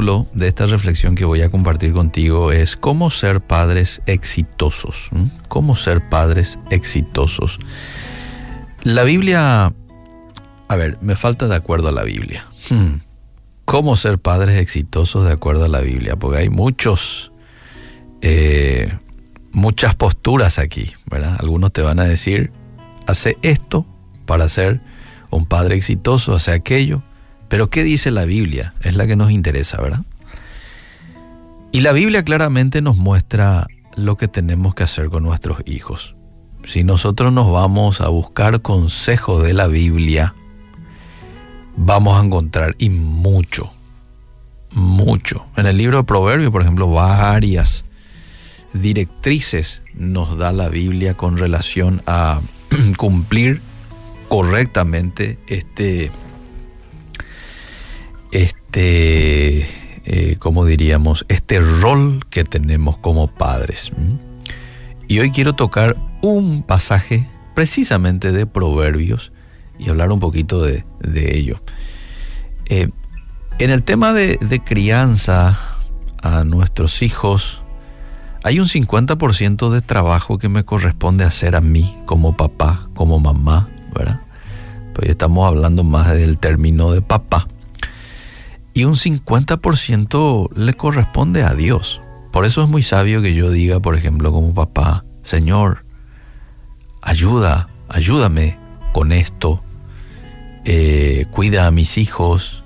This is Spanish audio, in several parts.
de esta reflexión que voy a compartir contigo es ¿Cómo ser padres exitosos? ¿Mm? ¿Cómo ser padres exitosos? La Biblia, a ver, me falta de acuerdo a la Biblia. Hmm. ¿Cómo ser padres exitosos de acuerdo a la Biblia? Porque hay muchos, eh, muchas posturas aquí, ¿verdad? Algunos te van a decir, hace esto para ser un padre exitoso, hace aquello. Pero ¿qué dice la Biblia? Es la que nos interesa, ¿verdad? Y la Biblia claramente nos muestra lo que tenemos que hacer con nuestros hijos. Si nosotros nos vamos a buscar consejo de la Biblia, vamos a encontrar y mucho, mucho. En el libro de Proverbios, por ejemplo, varias directrices nos da la Biblia con relación a cumplir correctamente este este, eh, diríamos, este rol que tenemos como padres. Y hoy quiero tocar un pasaje precisamente de Proverbios y hablar un poquito de, ello. Eh, en el tema de, de, crianza a nuestros hijos, hay un 50% de trabajo que me corresponde hacer a mí como papá, como mamá, ¿verdad? Pues estamos hablando más del término de papá y un 50% le corresponde a Dios. Por eso es muy sabio que yo diga, por ejemplo, como papá, Señor, ayuda, ayúdame con esto, eh, cuida a mis hijos,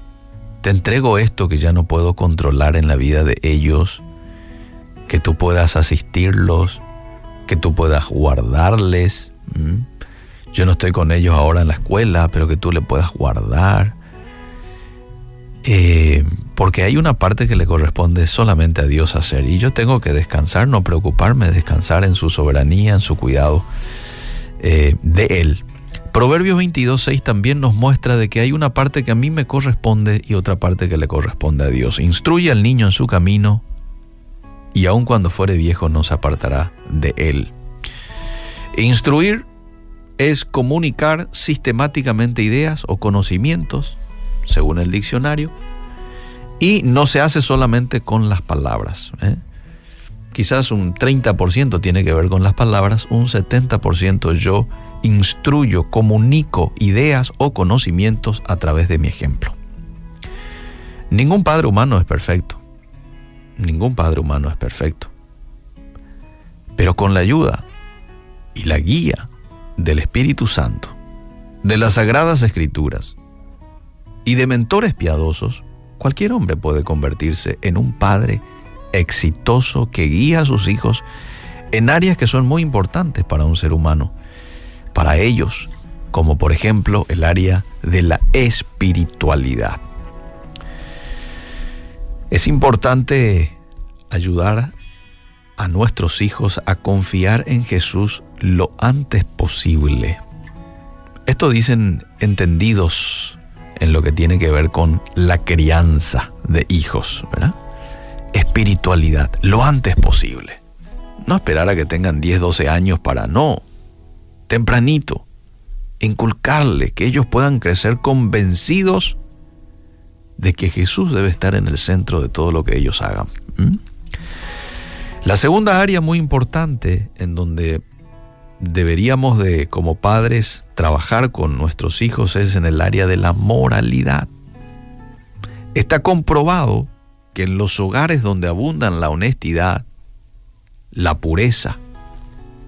te entrego esto que ya no puedo controlar en la vida de ellos, que tú puedas asistirlos, que tú puedas guardarles. Yo no estoy con ellos ahora en la escuela, pero que tú le puedas guardar eh, porque hay una parte que le corresponde solamente a Dios hacer y yo tengo que descansar, no preocuparme, descansar en su soberanía, en su cuidado eh, de Él. Proverbios 22.6 también nos muestra de que hay una parte que a mí me corresponde y otra parte que le corresponde a Dios. Instruye al niño en su camino y aun cuando fuere viejo no se apartará de él. Instruir es comunicar sistemáticamente ideas o conocimientos según el diccionario, y no se hace solamente con las palabras. ¿eh? Quizás un 30% tiene que ver con las palabras, un 70% yo instruyo, comunico ideas o conocimientos a través de mi ejemplo. Ningún padre humano es perfecto. Ningún padre humano es perfecto. Pero con la ayuda y la guía del Espíritu Santo, de las Sagradas Escrituras, y de mentores piadosos, cualquier hombre puede convertirse en un padre exitoso que guía a sus hijos en áreas que son muy importantes para un ser humano, para ellos, como por ejemplo el área de la espiritualidad. Es importante ayudar a nuestros hijos a confiar en Jesús lo antes posible. Esto dicen entendidos en lo que tiene que ver con la crianza de hijos, ¿verdad? Espiritualidad, lo antes posible. No esperar a que tengan 10, 12 años para no. Tempranito, inculcarle que ellos puedan crecer convencidos de que Jesús debe estar en el centro de todo lo que ellos hagan. La segunda área muy importante en donde deberíamos de, como padres, trabajar con nuestros hijos es en el área de la moralidad. Está comprobado que en los hogares donde abundan la honestidad, la pureza,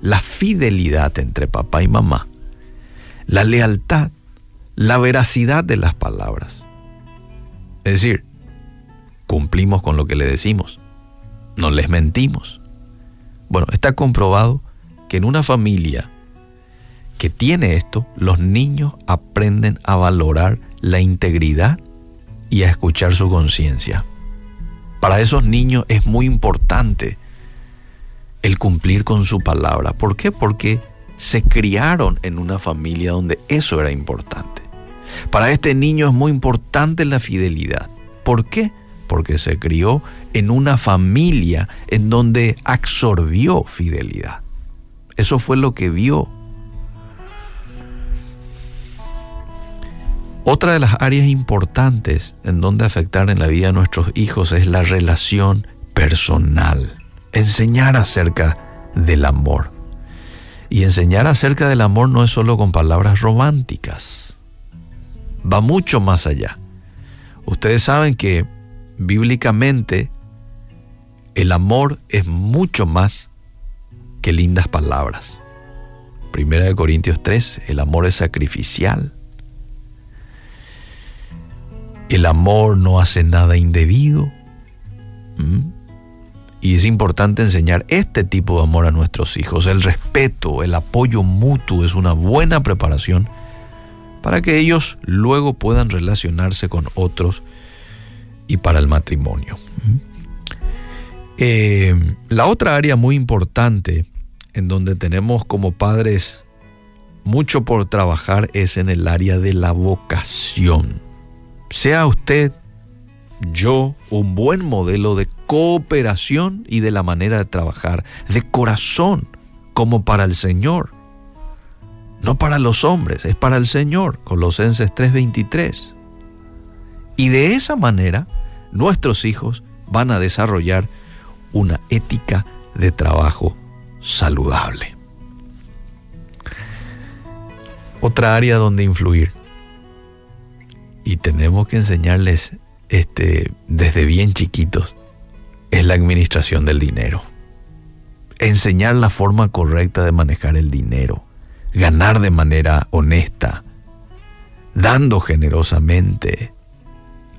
la fidelidad entre papá y mamá, la lealtad, la veracidad de las palabras. Es decir, cumplimos con lo que le decimos, no les mentimos. Bueno, está comprobado que en una familia que tiene esto, los niños aprenden a valorar la integridad y a escuchar su conciencia. Para esos niños es muy importante el cumplir con su palabra. ¿Por qué? Porque se criaron en una familia donde eso era importante. Para este niño es muy importante la fidelidad. ¿Por qué? Porque se crió en una familia en donde absorbió fidelidad. Eso fue lo que vio. Otra de las áreas importantes en donde afectar en la vida de nuestros hijos es la relación personal. Enseñar acerca del amor. Y enseñar acerca del amor no es solo con palabras románticas. Va mucho más allá. Ustedes saben que bíblicamente el amor es mucho más que lindas palabras. Primera de Corintios 3, el amor es sacrificial. El amor no hace nada indebido. ¿Mm? Y es importante enseñar este tipo de amor a nuestros hijos. El respeto, el apoyo mutuo es una buena preparación para que ellos luego puedan relacionarse con otros y para el matrimonio. ¿Mm? Eh, la otra área muy importante en donde tenemos como padres mucho por trabajar es en el área de la vocación. Sea usted, yo, un buen modelo de cooperación y de la manera de trabajar, de corazón, como para el Señor. No para los hombres, es para el Señor, Colosenses 3:23. Y de esa manera, nuestros hijos van a desarrollar una ética de trabajo saludable. Otra área donde influir. Y tenemos que enseñarles este, desde bien chiquitos es la administración del dinero. Enseñar la forma correcta de manejar el dinero. Ganar de manera honesta. Dando generosamente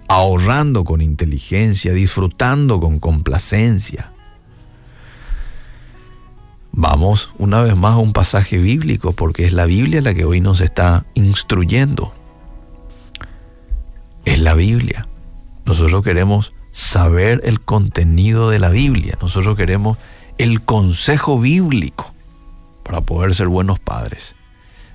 ahorrando con inteligencia, disfrutando con complacencia. Vamos una vez más a un pasaje bíblico, porque es la Biblia la que hoy nos está instruyendo. Es la Biblia. Nosotros queremos saber el contenido de la Biblia. Nosotros queremos el consejo bíblico para poder ser buenos padres.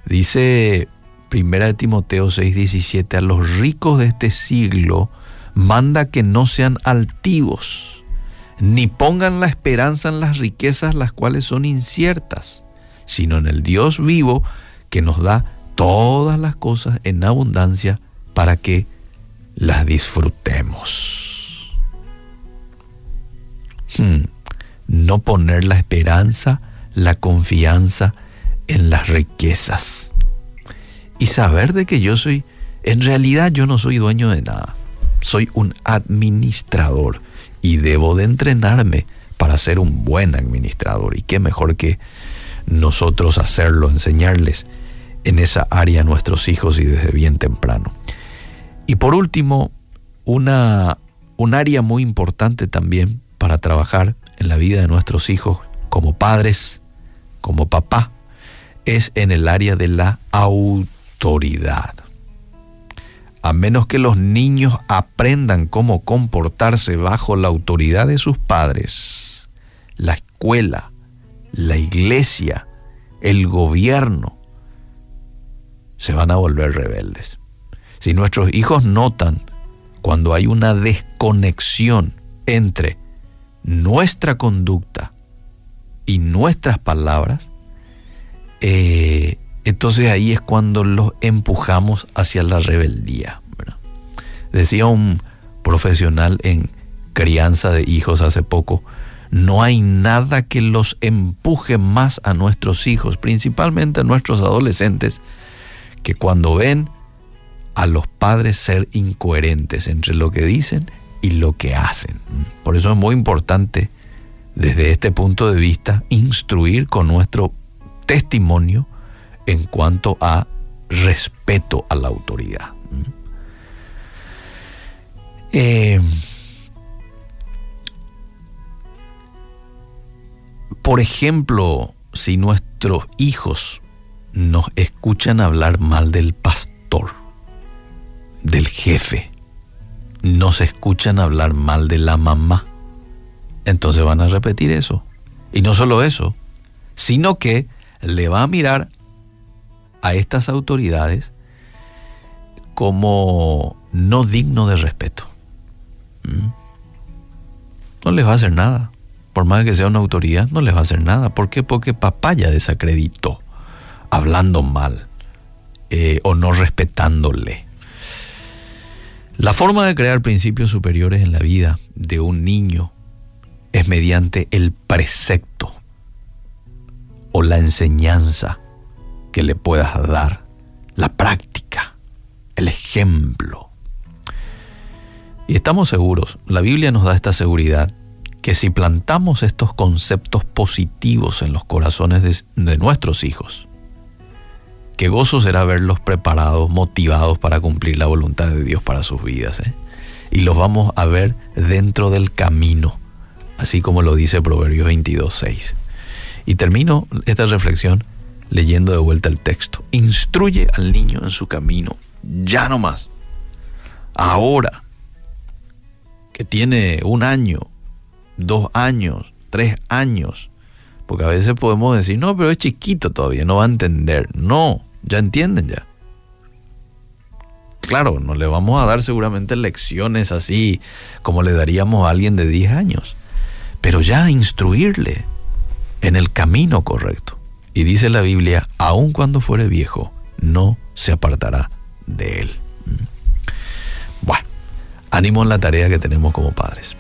Dice Primera de Timoteo 6:17, a los ricos de este siglo manda que no sean altivos, ni pongan la esperanza en las riquezas las cuales son inciertas, sino en el Dios vivo que nos da todas las cosas en abundancia para que las disfrutemos. Hmm. No poner la esperanza, la confianza en las riquezas y saber de que yo soy, en realidad yo no soy dueño de nada, soy un administrador y debo de entrenarme para ser un buen administrador. Y qué mejor que nosotros hacerlo, enseñarles en esa área a nuestros hijos y desde bien temprano. Y por último, una, un área muy importante también para trabajar en la vida de nuestros hijos como padres, como papá, es en el área de la autoridad. A menos que los niños aprendan cómo comportarse bajo la autoridad de sus padres, la escuela, la iglesia, el gobierno, se van a volver rebeldes. Si nuestros hijos notan cuando hay una desconexión entre nuestra conducta y nuestras palabras, eh, entonces ahí es cuando los empujamos hacia la rebeldía. Decía un profesional en crianza de hijos hace poco, no hay nada que los empuje más a nuestros hijos, principalmente a nuestros adolescentes, que cuando ven a los padres ser incoherentes entre lo que dicen y lo que hacen. Por eso es muy importante desde este punto de vista instruir con nuestro testimonio en cuanto a respeto a la autoridad. Eh, por ejemplo, si nuestros hijos nos escuchan hablar mal del pastor, del jefe, nos escuchan hablar mal de la mamá, entonces van a repetir eso. Y no solo eso, sino que le va a mirar a estas autoridades como no digno de respeto. No les va a hacer nada. Por más que sea una autoridad, no les va a hacer nada. ¿Por qué? Porque papá ya desacreditó, hablando mal eh, o no respetándole. La forma de crear principios superiores en la vida de un niño es mediante el precepto o la enseñanza que le puedas dar, la práctica, el ejemplo. Y estamos seguros, la Biblia nos da esta seguridad, que si plantamos estos conceptos positivos en los corazones de, nuestros hijos, qué gozo será verlos preparados, motivados para cumplir la voluntad de Dios para sus vidas. ¿eh? Y los vamos a ver dentro del camino, así como lo dice Proverbios 22.6. Y termino esta reflexión leyendo de vuelta el texto. Instruye al niño en su camino, ya no más. Ahora que tiene un año, dos años, tres años. Porque a veces podemos decir, no, pero es chiquito todavía, no va a entender. No, ya entienden ya. Claro, no le vamos a dar seguramente lecciones así como le daríamos a alguien de 10 años, pero ya instruirle en el camino correcto. Y dice la Biblia, aun cuando fuere viejo, no se apartará de él. Ánimo en la tarea que tenemos como padres.